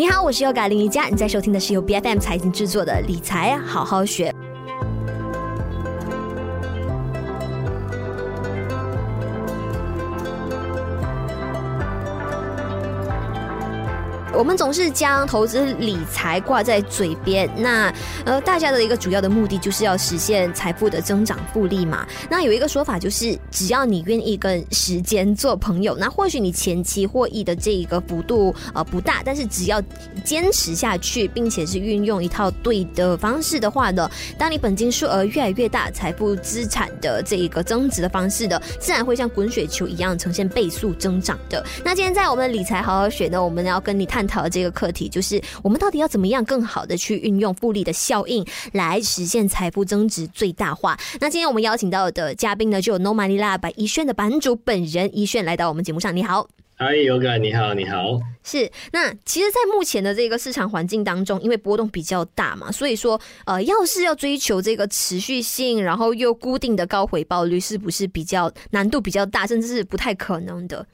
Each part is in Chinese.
你好，我是优咖林宜佳，你在收听的是由 BFM 财经制作的理财好好学。我们总是将投资理财挂在嘴边，那呃，大家的一个主要的目的就是要实现财富的增长复利嘛。那有一个说法就是，只要你愿意跟时间做朋友，那或许你前期获益的这一个幅度呃不大，但是只要坚持下去，并且是运用一套对的方式的话呢，当你本金数额越来越大，财富资产的这一个增值的方式的，自然会像滚雪球一样呈现倍速增长的。那今天在我们的理财好好学呢，我们要跟你探讨。的这个课题，就是我们到底要怎么样更好的去运用复利的效应，来实现财富增值最大化。那今天我们邀请到的嘉宾呢，就有 No Money Lab 百宜炫的版主本人一炫来到我们节目上。你好，嗨，Yoga，你好，你好。是，那其实，在目前的这个市场环境当中，因为波动比较大嘛，所以说，呃，要是要追求这个持续性，然后又固定的高回报率，是不是比较难度比较大，甚至是不太可能的？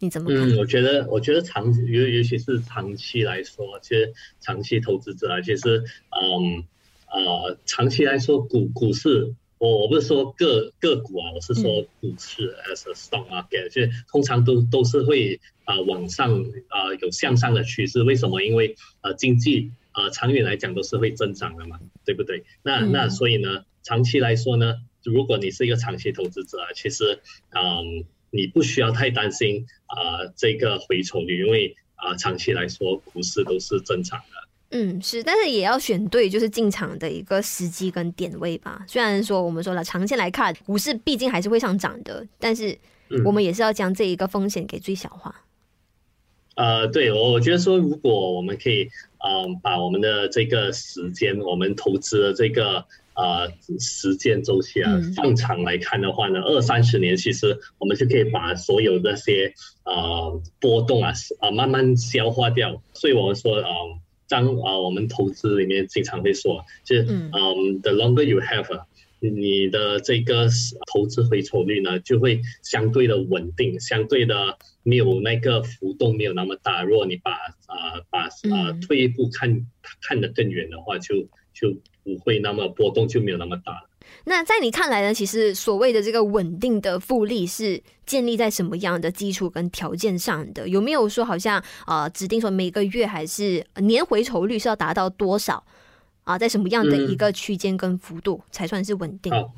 你怎么看？嗯，我觉得，我觉得长尤尤其是长期来说，其实长期投资者啊，其实，嗯，呃，长期来说，股股市，我我不是说个个股啊，我是说股市 as a stock market，就通常都都是会啊、呃、往上啊、呃、有向上的趋势。为什么？因为呃经济呃长远来讲都是会增长的嘛，对不对？那那所以呢，长期来说呢，如果你是一个长期投资者啊，其实嗯。你不需要太担心啊、呃，这个回冲率，因为啊、呃，长期来说股市都是正常的。嗯，是，但是也要选对，就是进场的一个时机跟点位吧。虽然说我们说了，长线来看，股市毕竟还是会上涨的，但是我们也是要将这一个风险给最小化。嗯、呃，对，我我觉得说，如果我们可以，嗯、呃，把我们的这个时间，我们投资的这个。啊、呃，时间周期啊，放长来看的话呢，二三十年，其实我们就可以把所有那些呃波动啊啊、呃、慢慢消化掉。所以我们说，呃，当啊、呃、我们投资里面经常会说，就是嗯、呃、，the longer you have，你的这个投资回酬率呢，就会相对的稳定，相对的没有那个浮动没有那么大。如果你把啊、呃、把啊、呃、退一步看看得更远的话，就就。不会那么波动，就没有那么大了。那在你看来呢？其实所谓的这个稳定的复利是建立在什么样的基础跟条件上的？有没有说好像啊、呃，指定说每个月还是年回酬率是要达到多少啊？在什么样的一个区间跟幅度才算是稳定？嗯、好，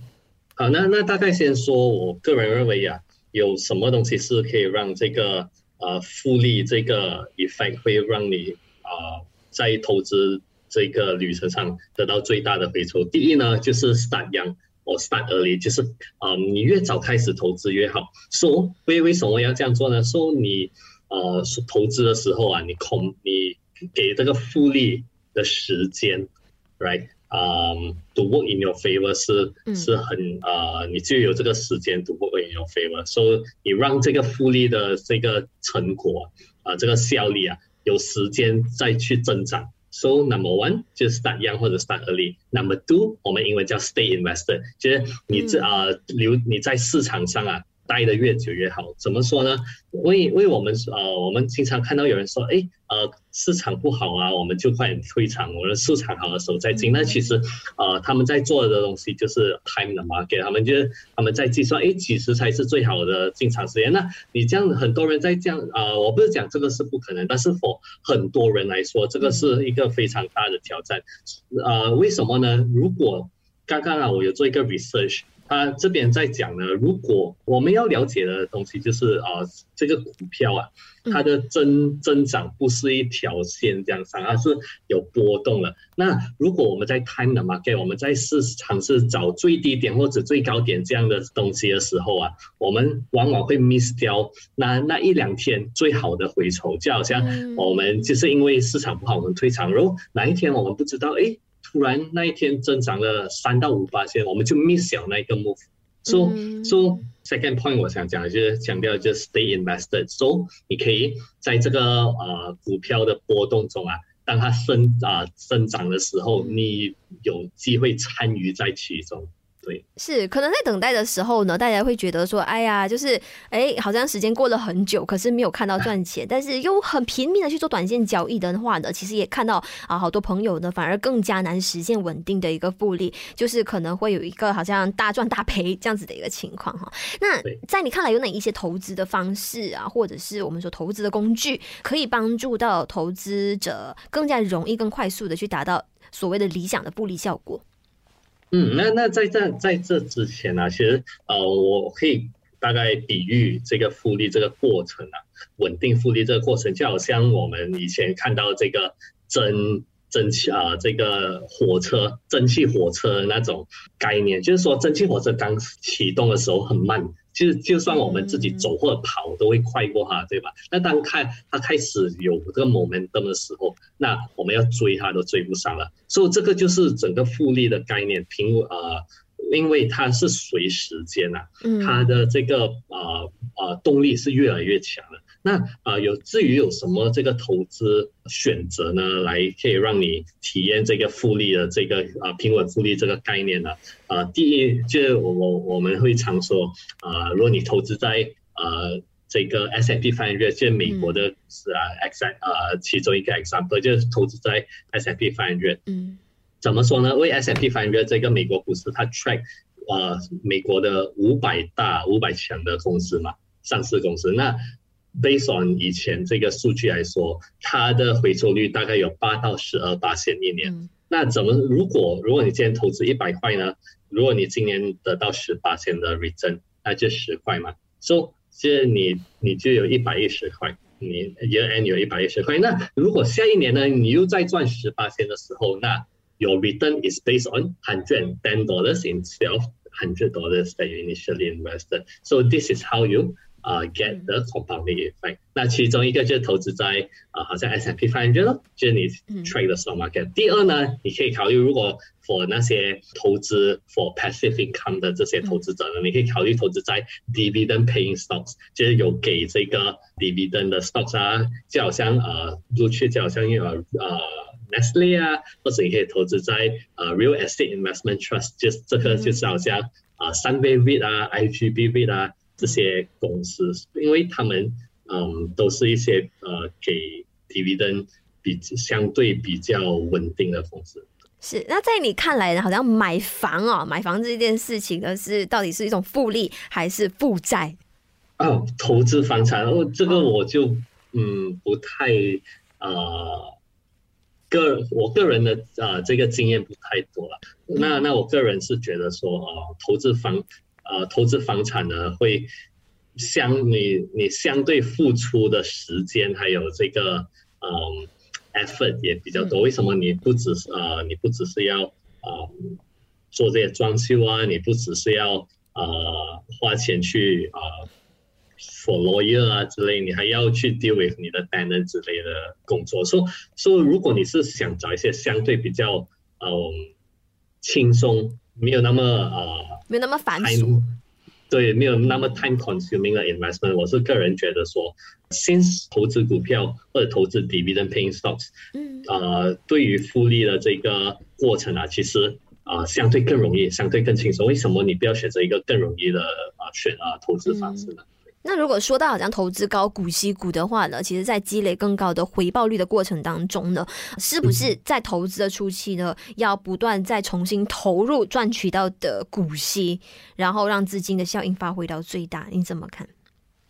好，那那大概先说，我个人认为呀、啊，有什么东西是可以让这个呃复利这个 effect 会让你啊、呃、在投资。这个旅程上得到最大的回酬。第一呢，就是 start young or start early，就是啊、呃，你越早开始投资越好。说、so, 为为什么要这样做呢？说、so, 你呃投资的时候啊，你空你给这个复利的时间，right？啊、um,，to work in your favor 是是很啊、呃，你就有这个时间 to work in your favor。所以你让这个复利的这个成果啊、呃，这个效率啊，有时间再去增长。So number one 就是 start young 或者 start early。Number two 我们英文叫 stay invested，就是你这啊留你在市场上啊待的越久越好。怎么说呢？为为我们呃我们经常看到有人说，哎呃市场不好啊，我们就快点退场。我们市场好的时候再进。那其实呃他们在做的东西就是 time the market，他们就是他们在计算，哎几时才是最好的进场时间？那你这样很多人在这样啊、呃，我不是讲这个是不可能，但是 for 很多人来说，这个是一个非常大的挑战。呃，为什么呢？如果刚刚啊，我有做一个 research。他这边在讲呢，如果我们要了解的东西就是啊、呃，这个股票啊，它的增增长不是一条线这样上，而是有波动了。那如果我们在 time the market，我们在市场是找最低点或者最高点这样的东西的时候啊，我们往往会 miss 掉那那一两天最好的回酬，就好像我们就是因为市场不好，我们退场，然后哪一天我们不知道，哎。突然那一天增长了三到五八千，我们就 miss 掉那一个 move。So、嗯、so second point 我想讲就是强调就是 stay invested。So 你可以在这个呃股票的波动中啊，当它生啊、呃、生长的时候，你有机会参与在其中。对，是可能在等待的时候呢，大家会觉得说，哎呀，就是哎，好像时间过了很久，可是没有看到赚钱，但是又很拼命的去做短线交易的话呢，其实也看到啊，好多朋友呢反而更加难实现稳定的一个复利，就是可能会有一个好像大赚大赔这样子的一个情况哈。那在你看来，有哪一些投资的方式啊，或者是我们说投资的工具，可以帮助到投资者更加容易、更快速的去达到所谓的理想的复利效果？嗯，那那在这在这之前呢、其实呃，我可以大概比喻这个复利这个过程啊，稳定复利这个过程，就好像我们以前看到这个蒸蒸汽啊，这个火车蒸汽火车那种概念，就是说蒸汽火车刚启动的时候很慢。其实就算我们自己走或者跑都会快过他，对吧？那当开他开始有这个 momentum 的时候，那我们要追他都追不上了。所以这个就是整个复利的概念，平呃。因为它是随时间呐、啊，它的这个呃呃动力是越来越强的。那啊、呃，有至于有什么这个投资选择呢？来可以让你体验这个复利的这个啊、呃、平稳复利这个概念呢？啊、呃，第一就是我我我们会常说啊、呃，如果你投资在呃这个 S&P 500，就是美国的是啊 X 呃其中一个 example 就是投资在 S&P 500。嗯。怎么说呢？为 S&P 500这个美国股市，它 track 呃美国的五百大、五百强的公司嘛，上市公司。那 based on 以前这个数据来说，它的回收率大概有八到十二巴仙一年。嗯、那怎么如果如果你今天投资一百块呢？如果你今年得到十巴仙的 return，那就十块嘛。So 其实你你就有一百一十块，你 year end 有一百一十块。那如果下一年呢，你又再赚十巴仙的时候，那 Your return is based on hundred and ten dollars instead of hundred dollars that you initially invested. So this is how you uh get the compounding effect. 那其中一个就是投资在啊，好像 S&P 500咯，就是你 trade the stock market。第二呢，你可以考虑如果 for 那些投资 for passive income 的这些投资者呢，你可以考虑投资在 dividend paying stocks，就是有给这个 dividend 的 stocks 啊，就好像呃，过去就好像呃呃。Nestle 啊，或者你可以投资在呃 Real Estate Investment Trust，就是这个就是好像啊三倍 REIT 啊、IGB REIT 啊这些公司，因为他们嗯都是一些呃给 dividend 比相对比较稳定的公司。是，那在你看来呢？好像买房哦，买房这件事情呢，是到底是一种复利还是负债？哦，投资房产哦，这个我就嗯不太呃。个我个人的呃这个经验不太多了，那那我个人是觉得说呃投资房呃投资房产呢会相你你相对付出的时间还有这个嗯、呃、effort 也比较多。为什么你不只是呃你不只是要呃做这些装修啊，你不只是要呃花钱去呃。For lawyer 啊之类，你还要去 deal with 你的 tenant 之类的工作。所以，所以如果你是想找一些相对比较嗯轻松，没有那么呃没有那么繁琐，对，没有那么 time consuming 的 investment，我是个人觉得说，，since 投资股票或者投资 dividend paying stocks，嗯，呃，对于复利的这个过程啊，其实啊、呃、相对更容易，相对更轻松。为什么你不要选择一个更容易的啊、呃、选啊、呃、投资方式呢？嗯那如果说到好像投资高股息股的话呢，其实，在积累更高的回报率的过程当中呢，是不是在投资的初期呢，要不断再重新投入赚取到的股息，然后让资金的效应发挥到最大？你怎么看？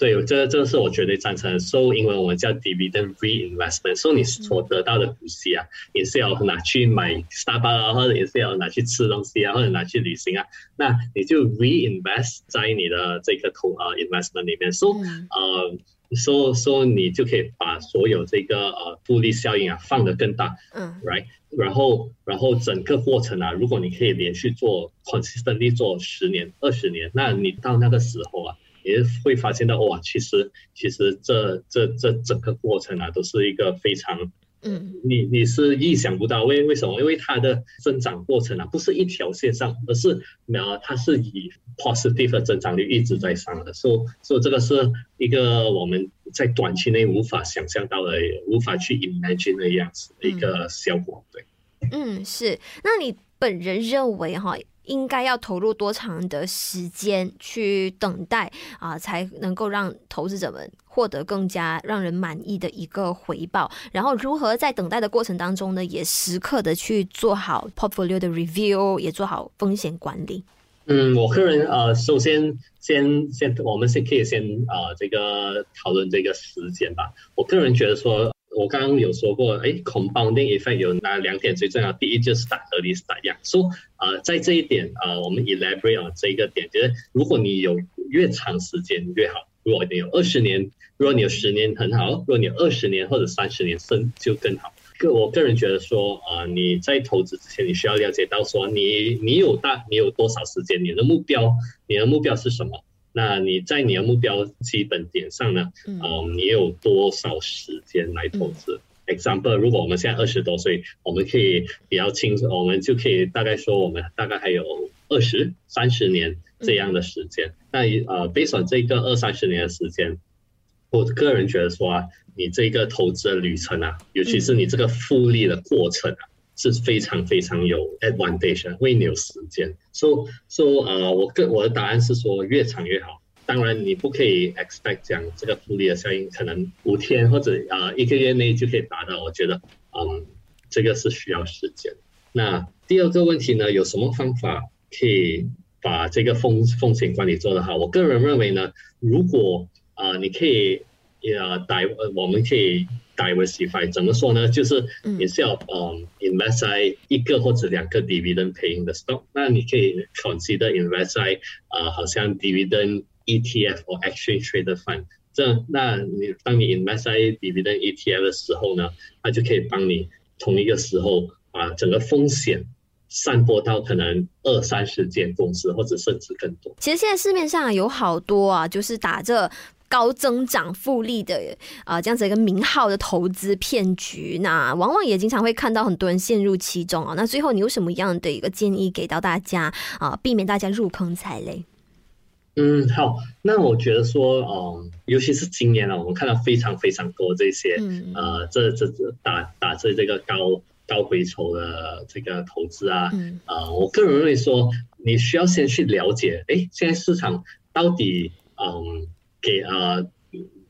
对，这这是我绝对赞成的。So，因为我们叫 dividend reinvestment，所以你所得到的股息啊，也是要拿去买 Starbucks 啊，或者也是要拿去吃东西啊，或者拿去旅行啊。那你就 reinvest 在你的这个投啊 investment 里面。So，呃，So So，你就可以把所有这个呃复利效应啊放得更大。嗯，Right。然后，然后整个过程啊，如果你可以连续做 consistently 做十年、二十年，那你到那个时候啊。也会发现到哇，其实其实这这这整个过程啊，都是一个非常嗯，你你是意想不到，为为什么？因为它的增长过程啊，不是一条线上，而是呃，它是以 positive 的增长率一直在上的，所以所以这个是一个我们在短期内无法想象到的，无法去 imagine 的样子的一个效果，对。嗯，是。那你本人认为哈？应该要投入多长的时间去等待啊，才能够让投资者们获得更加让人满意的一个回报？然后如何在等待的过程当中呢，也时刻的去做好 portfolio 的 review，也做好风险管理。嗯，我个人呃，首先先先我们先可以先啊、呃，这个讨论这个时间吧。我个人觉得说。我刚刚有说过，哎，compounding effect 有哪两点最重要？第一就是 start early start young。说，呃，在这一点，呃，我们 elaborate on 这一个点，就是如果你有越长时间越好。如果你有二十年，如果你有十年很好；如果你有二十年或者三十年，甚就更好。个我个人觉得说，呃，你在投资之前，你需要了解到说，你你有大，你有多少时间？你的目标，你的目标是什么？那你在你的目标基本点上呢？嗯，呃、你有多少时间来投资，嗯、？Example，如果我们现在二十多岁，我们可以比较清楚，我们就可以大概说，我们大概还有二十三十年这样的时间。嗯、那呃，based on 这个二三十年的时间，我个人觉得说啊，你这个投资的旅程啊，尤其是你这个复利的过程啊。是非常非常有 advantage，为你有时间。So so 呃，我个我的答案是说越长越好。当然你不可以 expect 讲这个复利的效应可能五天或者啊、呃、一个月内就可以达到。我觉得嗯，这个是需要时间。那第二个问题呢，有什么方法可以把这个风风险管理做得好？我个人认为呢，如果啊、呃、你可以呃带我们可以。Diversify 怎么说呢？就是你是要嗯 invest 在一个或者两个 dividend paying 的 stock，那你可以 consider invest 在啊、呃，好像 dividend ETF 或 exchange traded fund。这那你当你 invest 在 dividend ETF 的时候呢，它就可以帮你同一个时候啊，整个风险散播到可能二三十间公司，或者甚至更多。其实现在市面上有好多啊，就是打着。高增长复利的啊、呃，这样子一个名号的投资骗局，那往往也经常会看到很多人陷入其中啊。那最后你有什么样的一个建议给到大家啊，避免大家入坑踩雷？嗯，好，那我觉得说，嗯，尤其是今年啊，我们看到非常非常多这些，嗯、呃，这这这打打着这个高高回酬的这个投资啊，嗯，呃，我个人认为说，你需要先去了解，哎，现在市场到底，嗯。给呃，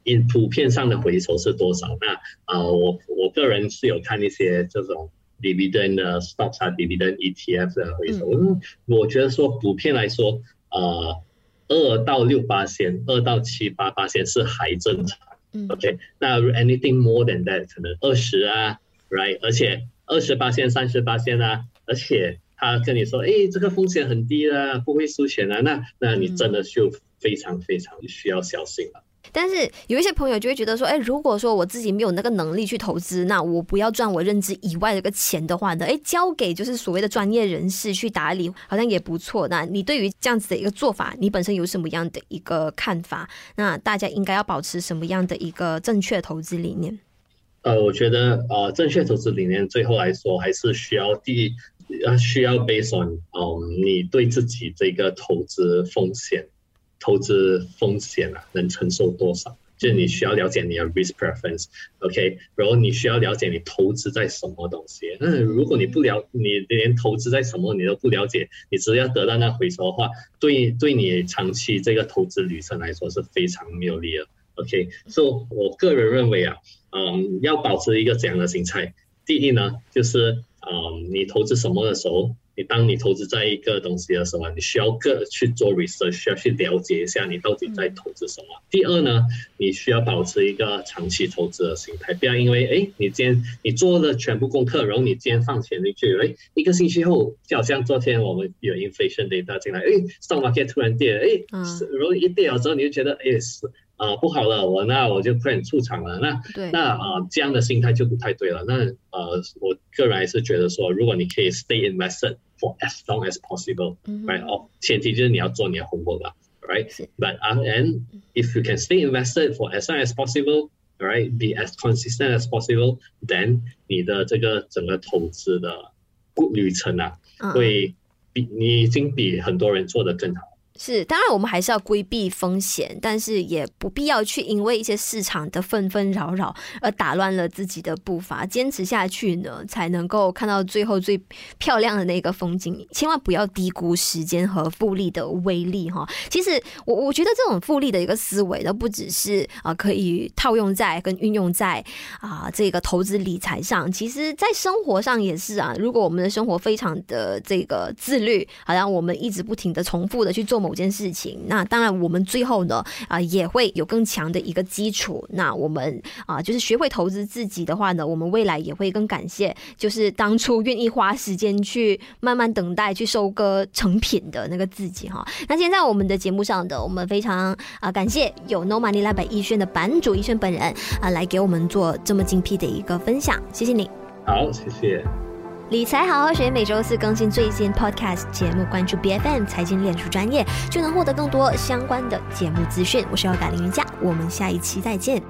因普遍上的回酬是多少？那呃，我我个人是有看一些这种 dividend 的 stocks 啊，dividend ETF 的回酬。嗯，我觉得说普遍来说，呃，二到六八线，二到七八八线是还正常。嗯，OK，那 anything more than that 可能二十啊，right？而且二十八线、三十八线啊，而且他跟你说，哎，这个风险很低啊，不会输钱啊，那那你真的就。非常非常需要小心了。但是有一些朋友就会觉得说，哎，如果说我自己没有那个能力去投资，那我不要赚我认知以外的个钱的话呢，哎，交给就是所谓的专业人士去打理，好像也不错。那你对于这样子的一个做法，你本身有什么样的一个看法？那大家应该要保持什么样的一个正确投资理念？呃，我觉得呃，正确投资理念最后来说还是需要第一，呃，需要 based on 嗯，你对自己这个投资风险。投资风险啊，能承受多少？就是你需要了解你的 risk preference，OK？然后你需要了解你投资在什么东西。那如果你不了，你连投资在什么你都不了解，你只要得到那回收的话，对对你长期这个投资旅程来说是非常没有利的，OK？所以我个人认为啊，嗯，要保持一个怎样的心态。第一呢，就是嗯，你投资什么的时候。你当你投资在一个东西的时候，你需要个去做 research，需要去了解一下你到底在投资什么。嗯、第二呢，你需要保持一个长期投资的心态，不要因为哎，你今天你做了全部功课，然后你今天放钱进去，哎，一个星期后，就好像昨天我们有 inflation data 进来，哎，stock market 突然跌，哎，嗯、然后一跌了之后，你就觉得哎是。啊、呃，不好了，我那我就快点出场了。那对那啊、呃，这样的心态就不太对了。那呃，我个人还是觉得说，如果你可以 stay invested for as long as possible，right？、哦，前提就是你要做你的 homework 了，right？But 是 and if you can stay invested for as long as possible，right？Be as consistent as possible，then 你的这个整个投资的旅程啊，嗯、会比你已经比很多人做得更好。是，当然我们还是要规避风险，但是也不必要去因为一些市场的纷纷扰扰而打乱了自己的步伐。坚持下去呢，才能够看到最后最漂亮的那个风景。千万不要低估时间和复利的威力哈。其实我我觉得这种复利的一个思维呢，不只是啊可以套用在跟运用在啊这个投资理财上，其实在生活上也是啊。如果我们的生活非常的这个自律，好像我们一直不停的重复的去做。某件事情，那当然我们最后呢啊也会有更强的一个基础。那我们啊就是学会投资自己的话呢，我们未来也会更感谢，就是当初愿意花时间去慢慢等待去收割成品的那个自己哈。那现在我们的节目上的我们非常啊感谢有 No Money Lab 逸轩的版主逸轩本人啊来给我们做这么精辟的一个分享，谢谢你。好，谢谢。理财好好学，每周四更新最新 Podcast 节目，关注 BFM 财经脸书专业，就能获得更多相关的节目资讯。我是要改林云佳，我们下一期再见。